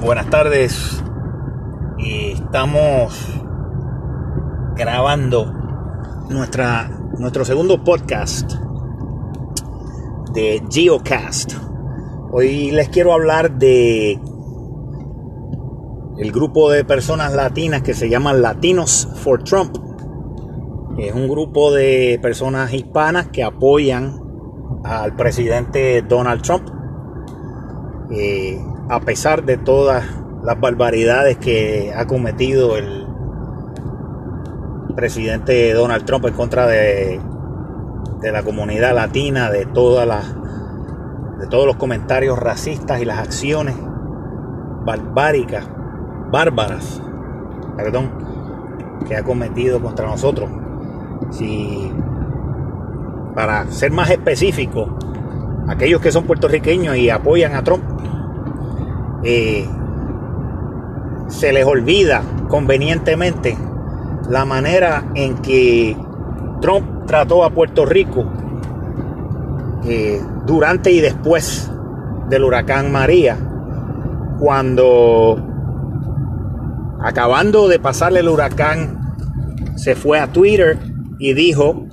buenas tardes. Estamos grabando nuestra, nuestro segundo podcast de Geocast. Hoy les quiero hablar de el grupo de personas latinas que se llama Latinos for Trump. Es un grupo de personas hispanas que apoyan al presidente Donald Trump. Eh, a pesar de todas las barbaridades que ha cometido el presidente Donald Trump en contra de, la comunidad latina, de todas las de todos los comentarios racistas y las acciones barbáricas, bárbaras, perdón, que ha cometido contra nosotros. Si para ser más específico, aquellos que son puertorriqueños y apoyan a Trump, eh, se les olvida convenientemente la manera en que Trump trató a Puerto Rico eh, durante y después del huracán María, cuando acabando de pasarle el huracán, se fue a Twitter y dijo,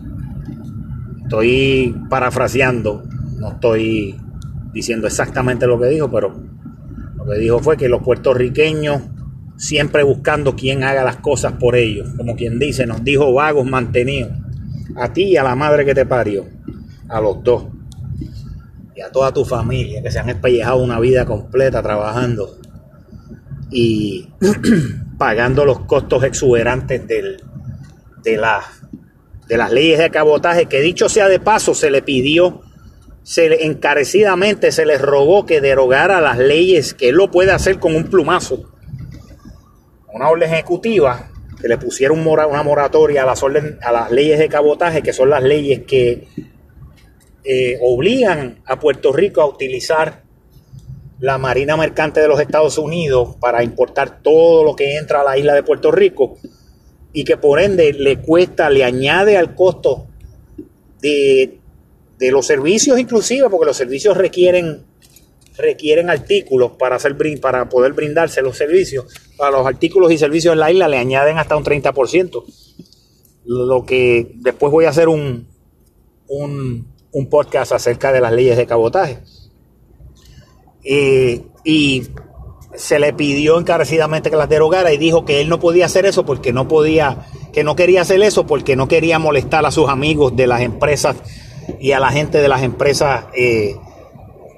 estoy parafraseando, no estoy diciendo exactamente lo que dijo, pero lo que dijo fue que los puertorriqueños siempre buscando quien haga las cosas por ellos, como quien dice, nos dijo vagos mantenidos, a ti y a la madre que te parió, a los dos, y a toda tu familia que se han espellejado una vida completa trabajando y pagando los costos exuberantes del, de, de las leyes de cabotaje, que dicho sea de paso, se le pidió se le, encarecidamente se les rogó que derogara las leyes, que él lo puede hacer con un plumazo. Una orden ejecutiva que le pusiera una moratoria a las, leyes de cabotaje, que son las leyes que eh, obligan a Puerto Rico a utilizar la Marina Mercante de los Estados Unidos para importar todo lo que entra a la isla de Puerto Rico y que por ende le cuesta, le añade al costo de, de los servicios inclusive, porque los servicios requieren requieren artículos para, hacer, para poder brindarse los servicios. Para los artículos y servicios en la isla le añaden hasta un 30%. Lo que después voy a hacer un, un, podcast acerca de las leyes de cabotaje. Eh, y se le pidió encarecidamente que las derogara y dijo que él no podía hacer eso porque no podía, que no quería hacer eso porque no quería molestar a sus amigos de las empresas y a la gente de las empresas eh,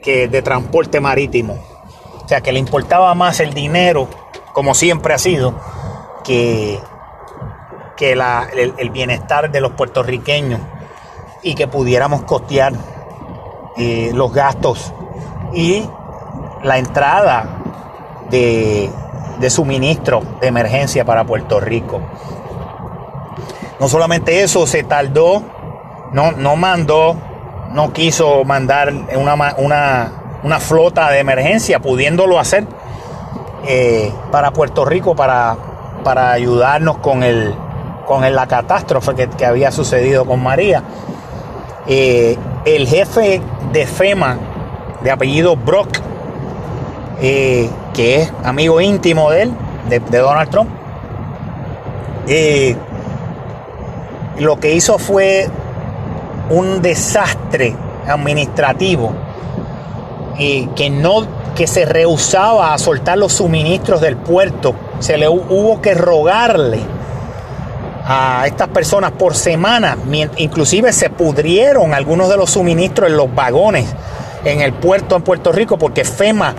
que de transporte marítimo. O sea, que le importaba más el dinero, como siempre ha sido, que, que el, bienestar de los puertorriqueños y que pudiéramos costear eh, los gastos y la entrada de, de suministro de emergencia para Puerto Rico. No solamente eso, se tardó, no, no mandó no quiso mandar una, una, flota de emergencia, pudiéndolo hacer eh, para Puerto Rico para, para ayudarnos con, el, con la catástrofe que, había sucedido con María. Eh, el jefe de FEMA, de apellido Brock, eh, que es amigo íntimo de él, de, de Donald Trump, lo que hizo fue un desastre administrativo y que no que se rehusaba a soltar los suministros del puerto. Se le hubo que rogarle a estas personas por semana, inclusive se pudrieron algunos de los suministros en los vagones en el puerto en Puerto Rico porque FEMA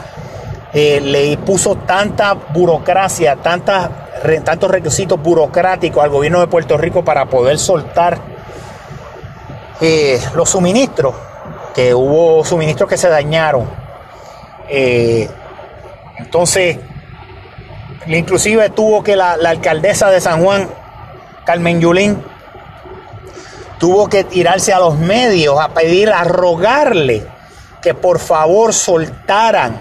eh, le puso tanta burocracia, tantos requisitos burocráticos al gobierno de Puerto Rico para poder soltar eh, los suministros, que hubo suministros que se dañaron. Eh, entonces, inclusive tuvo que la, alcaldesa de San Juan, Carmen Yulín, tuvo que tirarse a los medios a pedir, a rogarle que por favor soltaran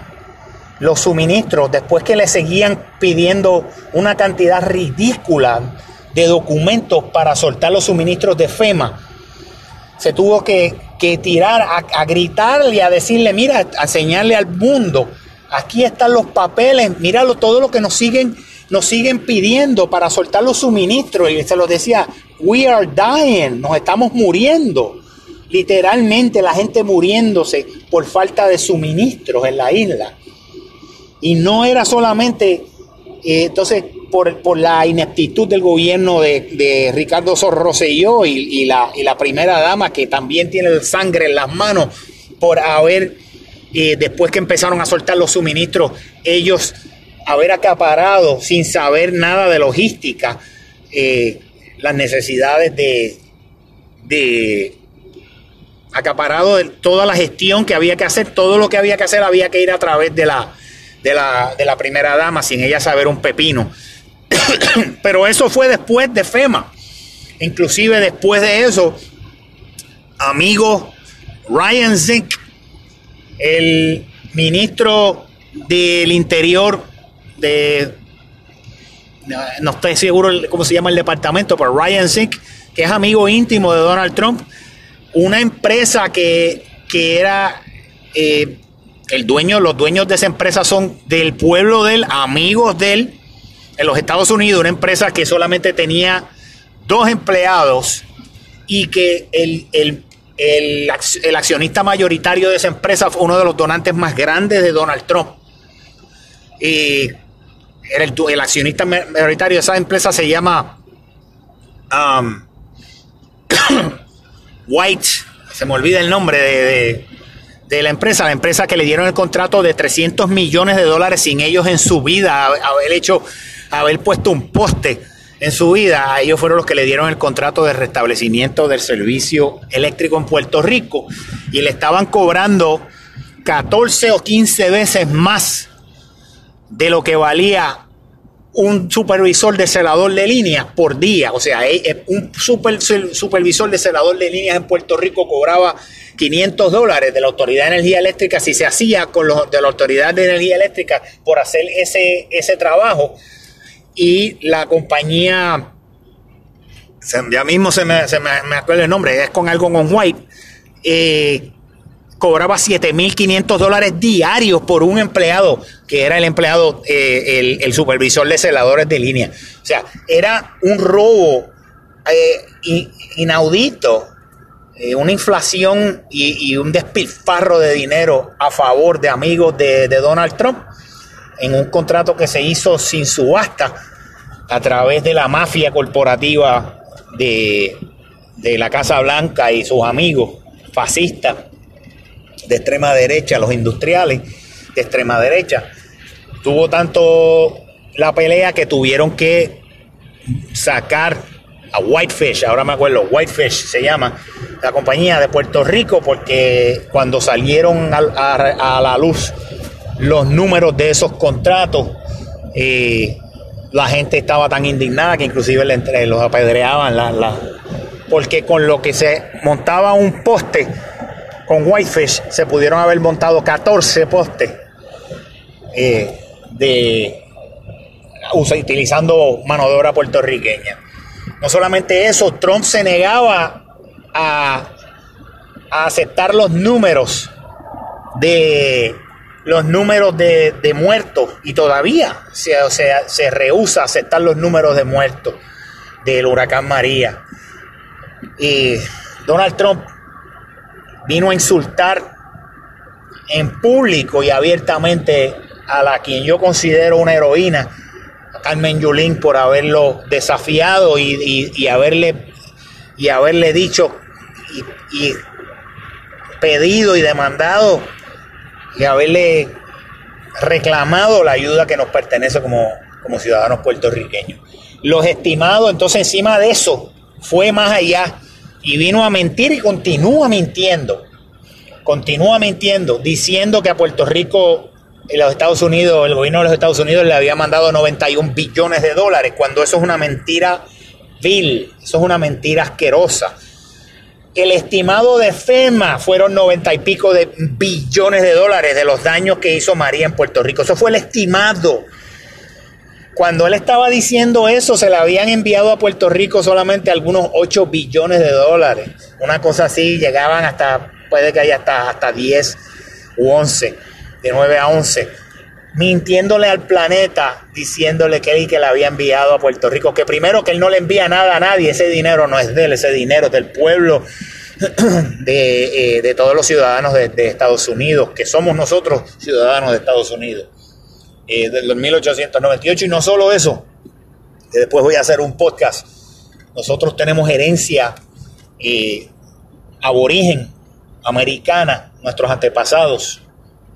los suministros después que le seguían pidiendo una cantidad ridícula de documentos para soltar los suministros de FEMA se tuvo que, tirar a, gritarle, a decirle, mira, a señalarle al mundo aquí están los papeles, míralo, todo lo que nos siguen, nos siguen pidiendo para soltar los suministros. Y se los decía, we are dying, nos estamos muriendo. Literalmente la gente muriéndose por falta de suministros en la isla. Y no era solamente, eh, entonces, por, la ineptitud del gobierno de, Ricardo Sorroselló y, y, la, y la primera dama que también tiene sangre en las manos por haber, eh, después que empezaron a soltar los suministros, ellos haber acaparado sin saber nada de logística eh, las necesidades de, de acaparado de toda la gestión que había que hacer, todo lo que había que hacer había que ir a través de la, de la, de la primera dama sin ella saber un pepino. Pero eso fue después de FEMA. Inclusive después de eso, amigo Ryan Zink, el ministro del Interior de... No estoy seguro cómo se llama el departamento, pero Ryan Zink, que es amigo íntimo de Donald Trump, una empresa que, era... Eh, el dueño, los dueños de esa empresa son del pueblo de él, amigos de él, en los Estados Unidos, una empresa que solamente tenía dos empleados y que el, el, accionista mayoritario de esa empresa fue uno de los donantes más grandes de Donald Trump. Y era el, accionista mayoritario de esa empresa se llama um, White, se me olvida el nombre de, de, la empresa, la empresa que le dieron el contrato de 300 millones de dólares sin ellos en su vida haber hecho haber puesto un poste en su vida, ellos fueron los que le dieron el contrato de restablecimiento del servicio eléctrico en Puerto Rico y le estaban cobrando 14 o 15 veces más de lo que valía un supervisor de celador de líneas por día. O sea, eh, eh, un super, supervisor de celador de líneas en Puerto Rico cobraba 500 dólares de la Autoridad de Energía Eléctrica si se hacía con los de la Autoridad de Energía Eléctrica por hacer ese, ese trabajo y la compañía, ya mismo se me, se me, acuerdo el nombre, es con algo con White, eh, cobraba 7.500 dólares diarios por un empleado, que era el empleado, eh, el, supervisor de celadores de línea. O sea, era un robo eh, inaudito, una inflación y, un despilfarro de dinero a favor de amigos de, de Donald Trump en un contrato que se hizo sin subasta a través de la mafia corporativa de, la Casa Blanca y sus amigos fascistas de extrema derecha, los industriales de extrema derecha. Tuvo tanto la pelea que tuvieron que sacar a Whitefish, ahora me acuerdo, Whitefish se llama, la compañía de Puerto Rico, porque cuando salieron a la luz los números de esos contratos, eh, la gente estaba tan indignada que inclusive le, los apedreaban, la, porque con lo que se montaba un poste con Whitefish se pudieron haber montado 14 postes eh, de utilizando mano de obra puertorriqueña. No solamente eso, Trump se negaba a, a aceptar los números de los números de, muertos y todavía se, se rehúsa aceptar los números de muertos del huracán María. Y Donald Trump vino a insultar en público y abiertamente a la quien yo considero una heroína, Carmen Yulín, por haberlo desafiado y, haberle, y haberle dicho y pedido y demandado y haberle reclamado la ayuda que nos pertenece como, como ciudadanos puertorriqueños. Los estimados, entonces encima de eso, fue más allá y vino a mentir y continúa mintiendo. Continúa mintiendo, diciendo que a Puerto Rico, los Estados Unidos, el gobierno de los Estados Unidos le había mandado 91 billones de dólares, cuando eso es una mentira vil, eso es una mentira asquerosa. El estimado de FEMA fueron noventa y pico de billones de dólares de los daños que hizo María en Puerto Rico. Eso fue el estimado. Cuando él estaba diciendo eso, se le habían enviado a Puerto Rico solamente algunos 8 billones de dólares. Una cosa así, llegaban hasta, puede que haya hasta, hasta 10 u 11, de 9 a 11. Mintiéndole al planeta, diciéndole que él que le había enviado a Puerto Rico, que primero que él no le envía nada a nadie, ese dinero no es de él, ese dinero es del pueblo de, eh, todos los ciudadanos de, Estados Unidos, que somos nosotros ciudadanos de Estados Unidos, eh, del 1898, y no solo eso, que después voy a hacer un podcast, nosotros tenemos herencia eh, aborigen americana, nuestros antepasados,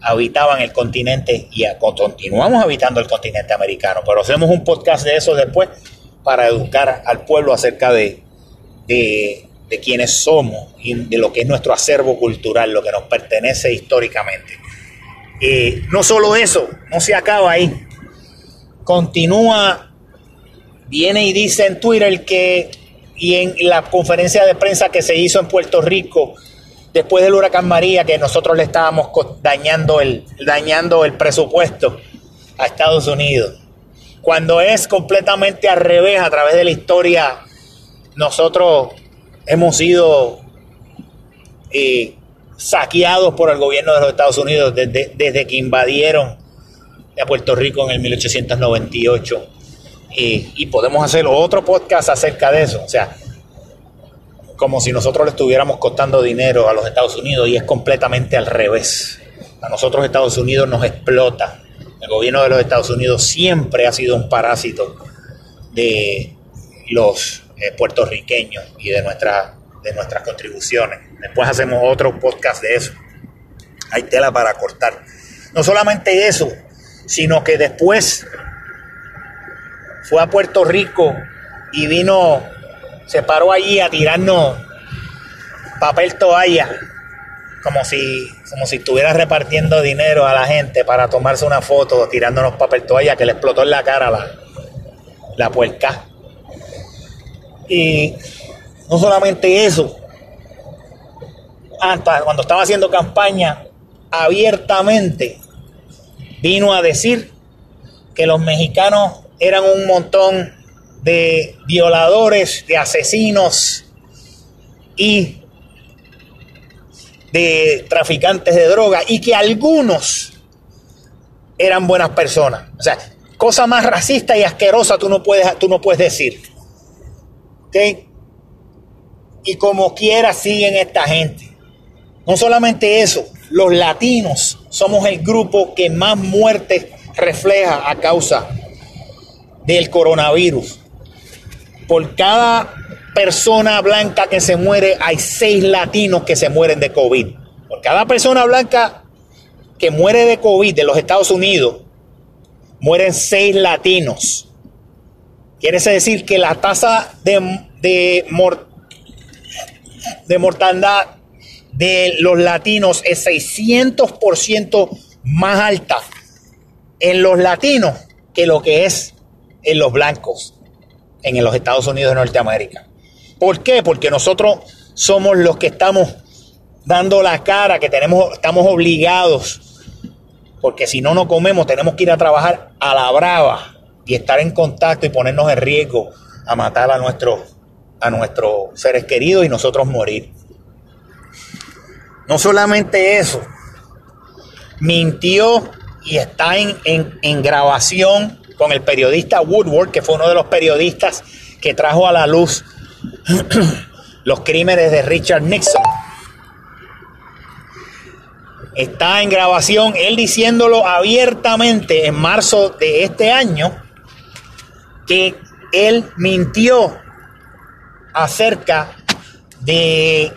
habitaban el continente y continuamos habitando el continente americano, pero hacemos un podcast de eso después para educar al pueblo acerca de, de, quiénes somos y de lo que es nuestro acervo cultural, lo que nos pertenece históricamente. Eh, no solo eso, no se acaba ahí. Continúa, viene y dice en Twitter que, y en la conferencia de prensa que se hizo en Puerto Rico, después del huracán María, que nosotros le estábamos dañando el, dañando el presupuesto a Estados Unidos. Cuando es completamente al revés, a través de la historia, nosotros hemos sido eh, saqueados por el gobierno de los Estados Unidos desde, desde que invadieron a Puerto Rico en el 1898. y podemos hacer otro podcast acerca de eso. O sea, como si nosotros le estuviéramos costando dinero a los Estados Unidos y es completamente al revés. A nosotros Estados Unidos nos explota. El gobierno de los Estados Unidos siempre ha sido un parásito de los eh, puertorriqueños y de, nuestra, de nuestras contribuciones. Después hacemos otro podcast de eso. Hay tela para cortar. No solamente eso, sino que después fue a Puerto Rico y vino se paró allí a tirarnos papel toalla, como si, como si estuviera repartiendo dinero a la gente para tomarse una foto tirándonos papel toalla que le explotó en la cara la, la puerca. Y no solamente eso, hasta cuando estaba haciendo campaña abiertamente, vino a decir que los mexicanos eran un montón de violadores, de asesinos y de traficantes de droga y que algunos eran buenas personas. O sea, cosa más racista y asquerosa tú no puedes, tú no puedes decir. ¿Ok? Y como quiera siguen esta gente. No solamente eso, los latinos somos el grupo que más muertes refleja a causa del coronavirus por cada persona blanca que se muere, hay seis latinos que se mueren de COVID. Por cada persona blanca que muere de COVID de los Estados Unidos, mueren seis latinos. Quiere decir que la tasa de, de, de mortandad de los latinos es 600% más alta en los latinos que lo que es en los blancos en los Estados Unidos de Norteamérica. ¿Por qué? Porque nosotros somos los que estamos dando la cara, que tenemos, estamos obligados, porque si no, no comemos, tenemos que ir a trabajar a la brava y estar en contacto y ponernos en riesgo a matar a nuestros, a nuestros seres queridos y nosotros morir. No solamente eso, mintió y está en, en, en grabación con el periodista Woodward, que fue uno de los periodistas que trajo a la luz los crímenes de Richard Nixon. Está en grabación él diciéndolo abiertamente en marzo de este año que él mintió acerca de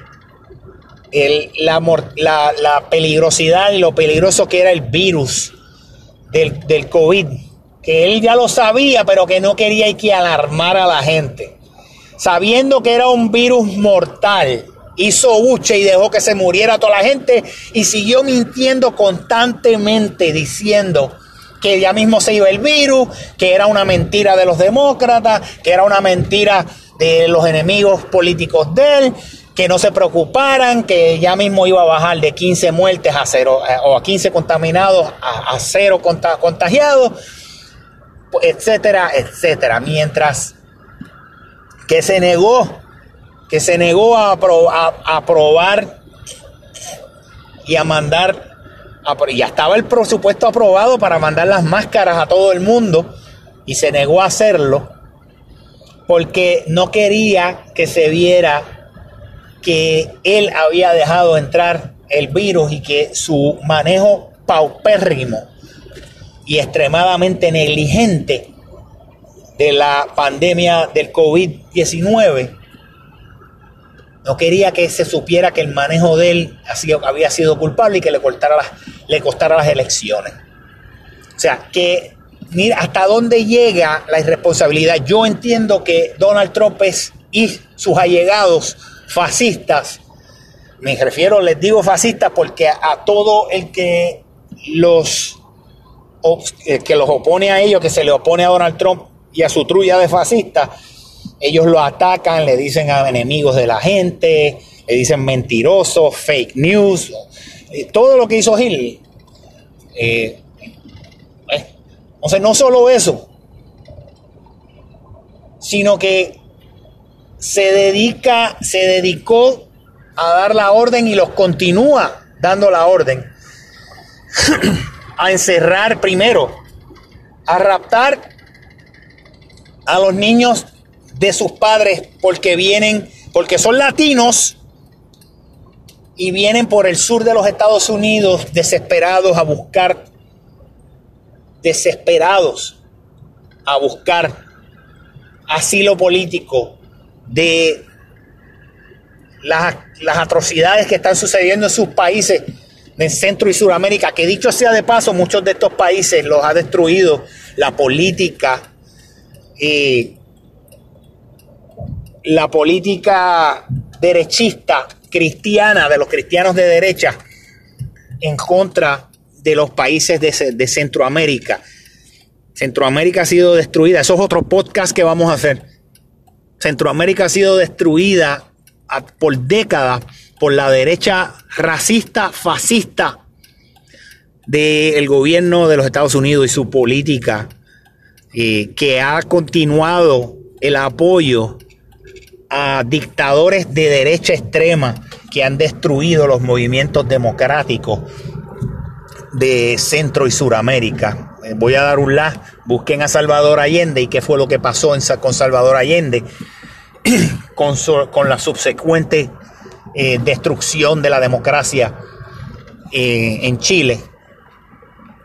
la, peligrosidad y lo peligroso que era el virus del, del COVID que él ya lo sabía, pero que no quería que alarmar a la gente. Sabiendo que era un virus mortal, hizo buche y dejó que se muriera toda la gente y siguió mintiendo constantemente diciendo que ya mismo se iba el virus, que era una mentira de los demócratas, que era una mentira de los enemigos políticos de él, que no se preocuparan, que ya mismo iba a bajar de 15 muertes a cero, eh, o a 15 contaminados a, a cero contagiados etcétera, etcétera. Mientras que se negó, que se negó a, aprobar y a mandar ya estaba el presupuesto aprobado para mandar las máscaras a todo el mundo y se negó a hacerlo porque no quería que se viera que él había dejado entrar el virus y que su manejo paupérrimo y extremadamente negligente de la pandemia del COVID-19 no quería que se supiera que el manejo de él había sido culpable y que le costara las, le costara las elecciones. O sea, que mira hasta dónde llega la irresponsabilidad. Yo entiendo que Donald Trump y sus allegados fascistas, me refiero, les digo fascistas porque a, todo el que los, que los opone a ellos, que se le opone a Donald Trump y a su trulla de fascistas, ellos lo atacan, le dicen a enemigos de la gente, le dicen mentirosos, fake news, todo lo que hizo Hill. Eh, eh, no solo eso, sino que se dedica, se dedicó a dar la orden y los continúa dando la orden a encerrar primero, a raptar a los niños de sus padres porque vienen, porque son latinos y vienen por el sur de los Estados Unidos desesperados a buscar, desesperados a buscar asilo político de las, las atrocidades que están sucediendo en sus países en Centro y Suramérica, que dicho sea de paso, muchos de estos países los ha destruido la política y la política derechista cristiana de los cristianos de derecha en contra de los países de, Centroamérica. Centroamérica ha sido destruida. Eso es otro podcast que vamos a hacer. Centroamérica ha sido destruida por décadas por la derecha racista, fascista del gobierno de los Estados Unidos y su política, eh, que ha continuado el apoyo a dictadores de derecha extrema que han destruido los movimientos democráticos de Centro y Suramérica. Eh, voy a dar un la, busquen a Salvador Allende y qué fue lo que pasó con Salvador Allende con, con la subsecuente eh, destrucción de la democracia eh, en Chile,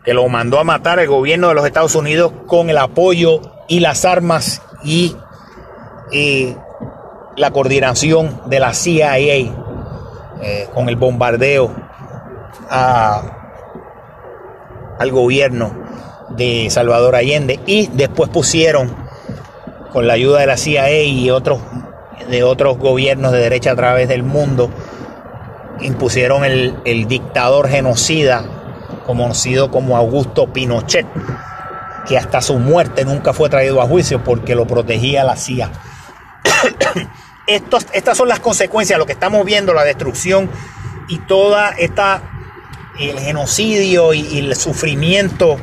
que lo mandó a matar el gobierno de los Estados Unidos con el apoyo y las armas y la coordinación de la CIA eh, con el bombardeo al gobierno de Salvador Allende. Y después pusieron con la ayuda de la CIA y otros de otros gobiernos de derecha a través del mundo impusieron el, el dictador genocida conocido como Augusto Pinochet que hasta su muerte nunca fue traído a juicio porque lo protegía la CIA Estos, estas son las consecuencias, lo que estamos viendo, la destrucción y toda esta, el genocidio y, el sufrimiento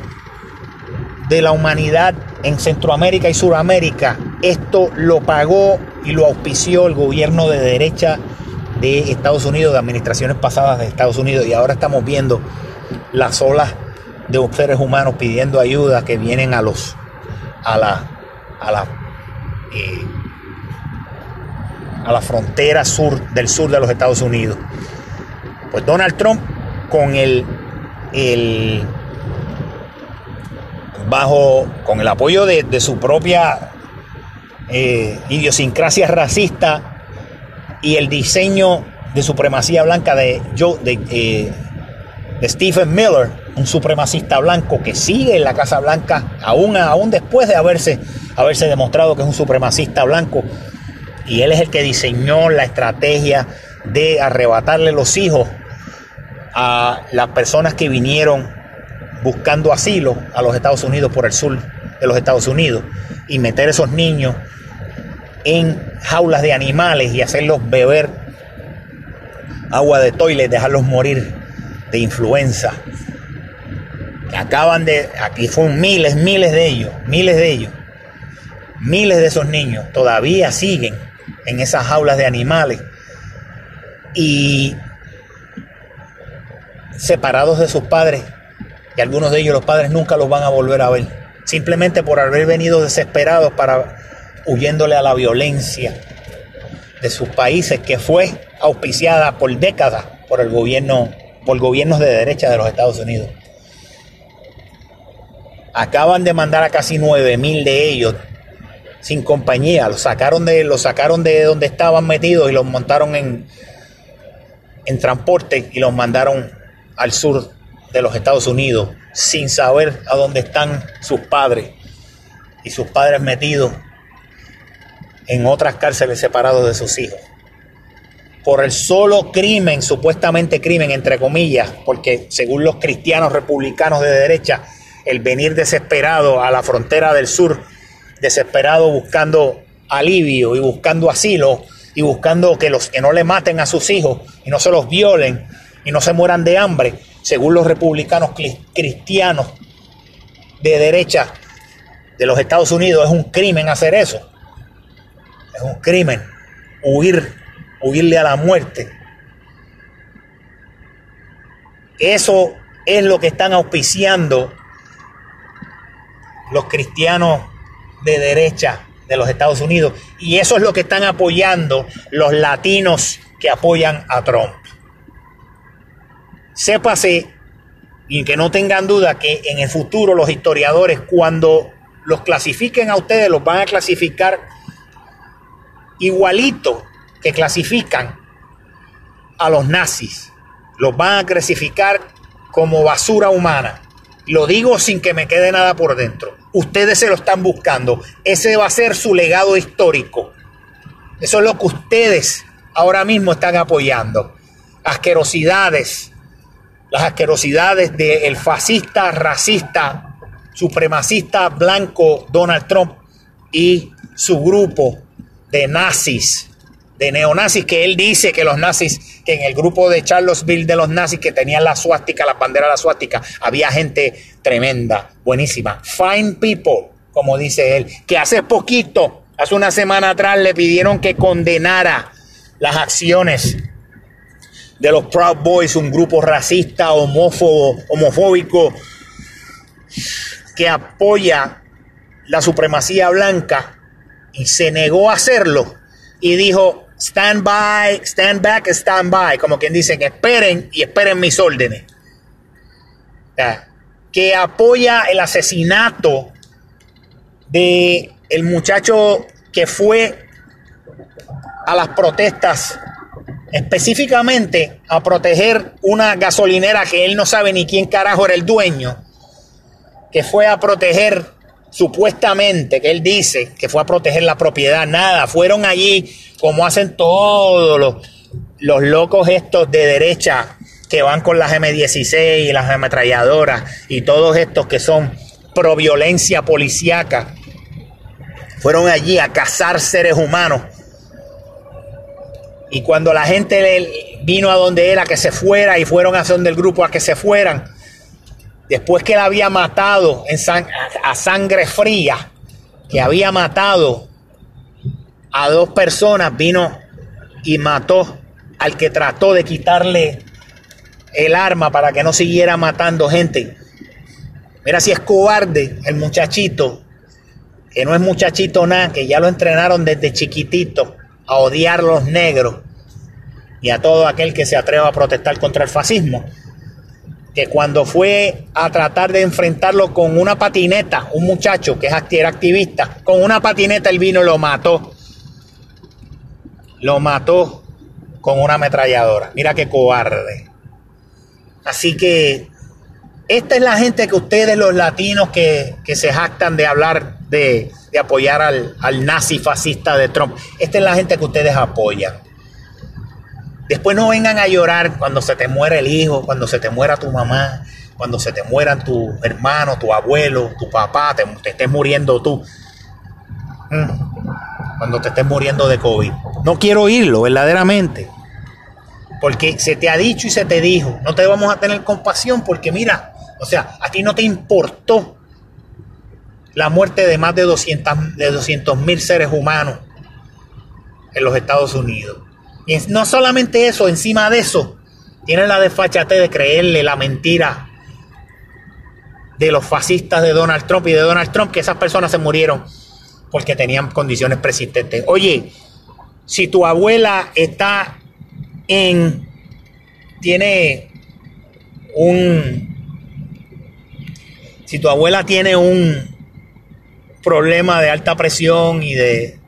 de la humanidad en Centroamérica y Suramérica. Esto lo pagó y lo auspició el gobierno de derecha de Estados Unidos, de administraciones pasadas de Estados Unidos, y ahora estamos viendo las olas de seres humanos pidiendo ayuda que vienen a los a la a la eh, a la frontera sur del sur de los Estados Unidos. Pues Donald Trump con el, el bajo con el apoyo de, su propia eh, idiosincrasia racista y el diseño de supremacía blanca de, Joe, eh, de Stephen Miller, un supremacista blanco que sigue en la Casa Blanca aún, aún después de haberse, haberse demostrado que es un supremacista blanco. Y él es el que diseñó la estrategia de arrebatarle los hijos a las personas que vinieron buscando asilo a los Estados Unidos por el sur de los Estados Unidos y meter esos niños en jaulas de animales y hacerlos beber agua de toilet, dejarlos morir de influenza. Acaban de, aquí fueron miles, miles de ellos, miles de ellos, miles de esos niños todavía siguen en esas jaulas de animales. Y separados de sus padres y algunos de ellos los padres nunca los van a volver a ver, simplemente por haber venido desesperados para huyéndole a la violencia de sus países que fue auspiciada por décadas por el gobierno por gobiernos de derecha de los Estados Unidos. Acaban de mandar a casi 9000 de ellos sin compañía, los sacaron de los sacaron de donde estaban metidos y los montaron en en transporte y los mandaron al sur de los Estados Unidos sin saber a dónde están sus padres y sus padres metidos en otras cárceles separados de sus hijos. Por el solo crimen, supuestamente crimen, entre comillas, porque según los cristianos republicanos de derecha, el venir desesperado a la frontera del sur, desesperado buscando alivio y buscando asilo y buscando que los que no le maten a sus hijos y no se los violen y no se mueran de hambre, según los republicanos cristianos de derecha de los Estados Unidos, es un crimen hacer eso. Es un crimen huir, huirle a la muerte. Eso es lo que están auspiciando los cristianos de derecha de los Estados Unidos. Y eso es lo que están apoyando los latinos que apoyan a Trump. Sépase y que no tengan duda que en el futuro los historiadores cuando los clasifiquen a ustedes los van a clasificar igualito que clasifican a los nazis. Los van a clasificar como basura humana. Lo digo sin que me quede nada por dentro. Ustedes se lo están buscando. Ese va a ser su legado histórico. Eso es lo que ustedes ahora mismo están apoyando. Asquerosidades, las asquerosidades del fascista, racista, supremacista blanco Donald Trump y su grupo de nazis, de neonazis, que él dice que los nazis, que en el grupo de Charlottesville de los nazis que tenían la suástica, la bandera de la suástica, había gente tremenda, buenísima. Fine people, como dice él, que hace poquito, hace una semana atrás, le pidieron que condenara las acciones de los Proud Boys, un grupo racista, homófobo, homofóbico, que apoya la supremacía blanca y se negó a hacerlo y dijo stand by, stand back, stand by, como quien dice que esperen y esperen mis órdenes. Que apoya el asesinato de el muchacho que fue a las protestas específicamente a proteger una gasolinera que él no sabe ni quién carajo era el dueño, que fue a proteger supuestamente, que él dice que fue a proteger la propiedad, nada, fueron allí como hacen todos los, los locos estos de derecha que van con las M16 y las ametralladoras y todos estos que son pro violencia policíaca, fueron allí a cazar seres humanos. Y cuando la gente vino a donde él a que se fuera y fueron a donde el grupo a que se fueran, después que él había matado a sangre fría, que había matado a dos personas, vino y mató al que trató de quitarle el arma para que no siguiera matando gente. Mira si es cobarde el muchachito, que no es muchachito nada, que ya lo entrenaron desde chiquitito a odiar a los negros y a todo aquel que se atreva a protestar contra el fascismo, que cuando fue a tratar de enfrentarlo con una patineta, un muchacho que era activista, con una patineta el vino lo mató. Lo mató con una ametralladora. Mira qué cobarde. Así que esta es la gente que ustedes, los latinos, que, se jactan de hablar de, apoyar al, al nazi fascista de Trump. Esta es la gente que ustedes apoyan. Después no vengan a llorar cuando se te muera el hijo, cuando se te muera tu mamá, cuando se te mueran tu hermano, tu abuelo, tu papá, te, estés muriendo tú. Mm. Cuando te estés muriendo de COVID. No quiero oírlo, verdaderamente. Porque se te ha dicho y se te dijo, no te vamos a tener compasión porque mira, o sea, a ti no te importó la muerte de más de 200 mil seres humanos en los Estados Unidos. Y no solamente eso, encima de eso, tienen la desfachate de creerle la mentira de los fascistas de Donald Trump y de Donald Trump, que esas personas se murieron porque tenían condiciones persistentes. Oye, si tu abuela está en, tiene un, si tu abuela tiene un problema de alta presión y de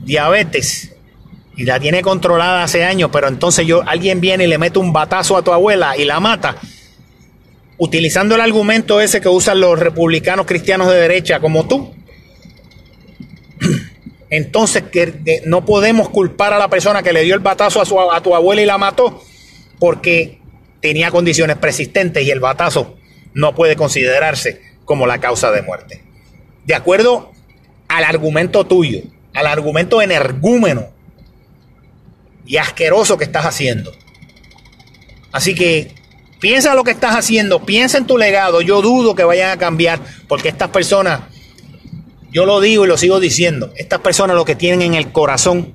diabetes y la tiene controlada hace años, pero entonces yo alguien viene y le mete un batazo a tu abuela y la mata, utilizando el argumento ese que usan los republicanos cristianos de derecha como tú. Entonces que no podemos culpar a la persona que le dio el batazo a, su, a tu abuela y la mató porque tenía condiciones persistentes y el batazo no puede considerarse como la causa de muerte. De acuerdo al argumento tuyo, al argumento energúmeno y asqueroso que estás haciendo. Así que piensa lo que estás haciendo, piensa en tu legado. Yo dudo que vayan a cambiar porque estas personas, yo lo digo y lo sigo diciendo, estas personas lo que tienen en el corazón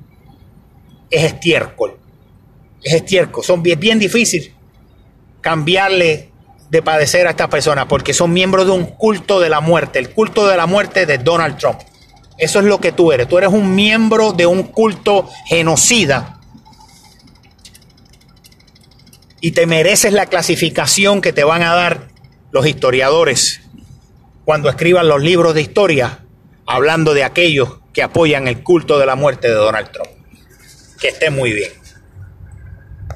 es estiércol. Es estiércol. Son bien, bien difícil cambiarle de padecer a estas personas porque son miembros de un culto de la muerte, el culto de la muerte de Donald Trump. Eso es lo que tú eres. Tú eres un miembro de un culto genocida. Y te mereces la clasificación que te van a dar los historiadores cuando escriban los libros de historia hablando de aquellos que apoyan el culto de la muerte de Donald Trump. Que esté muy bien.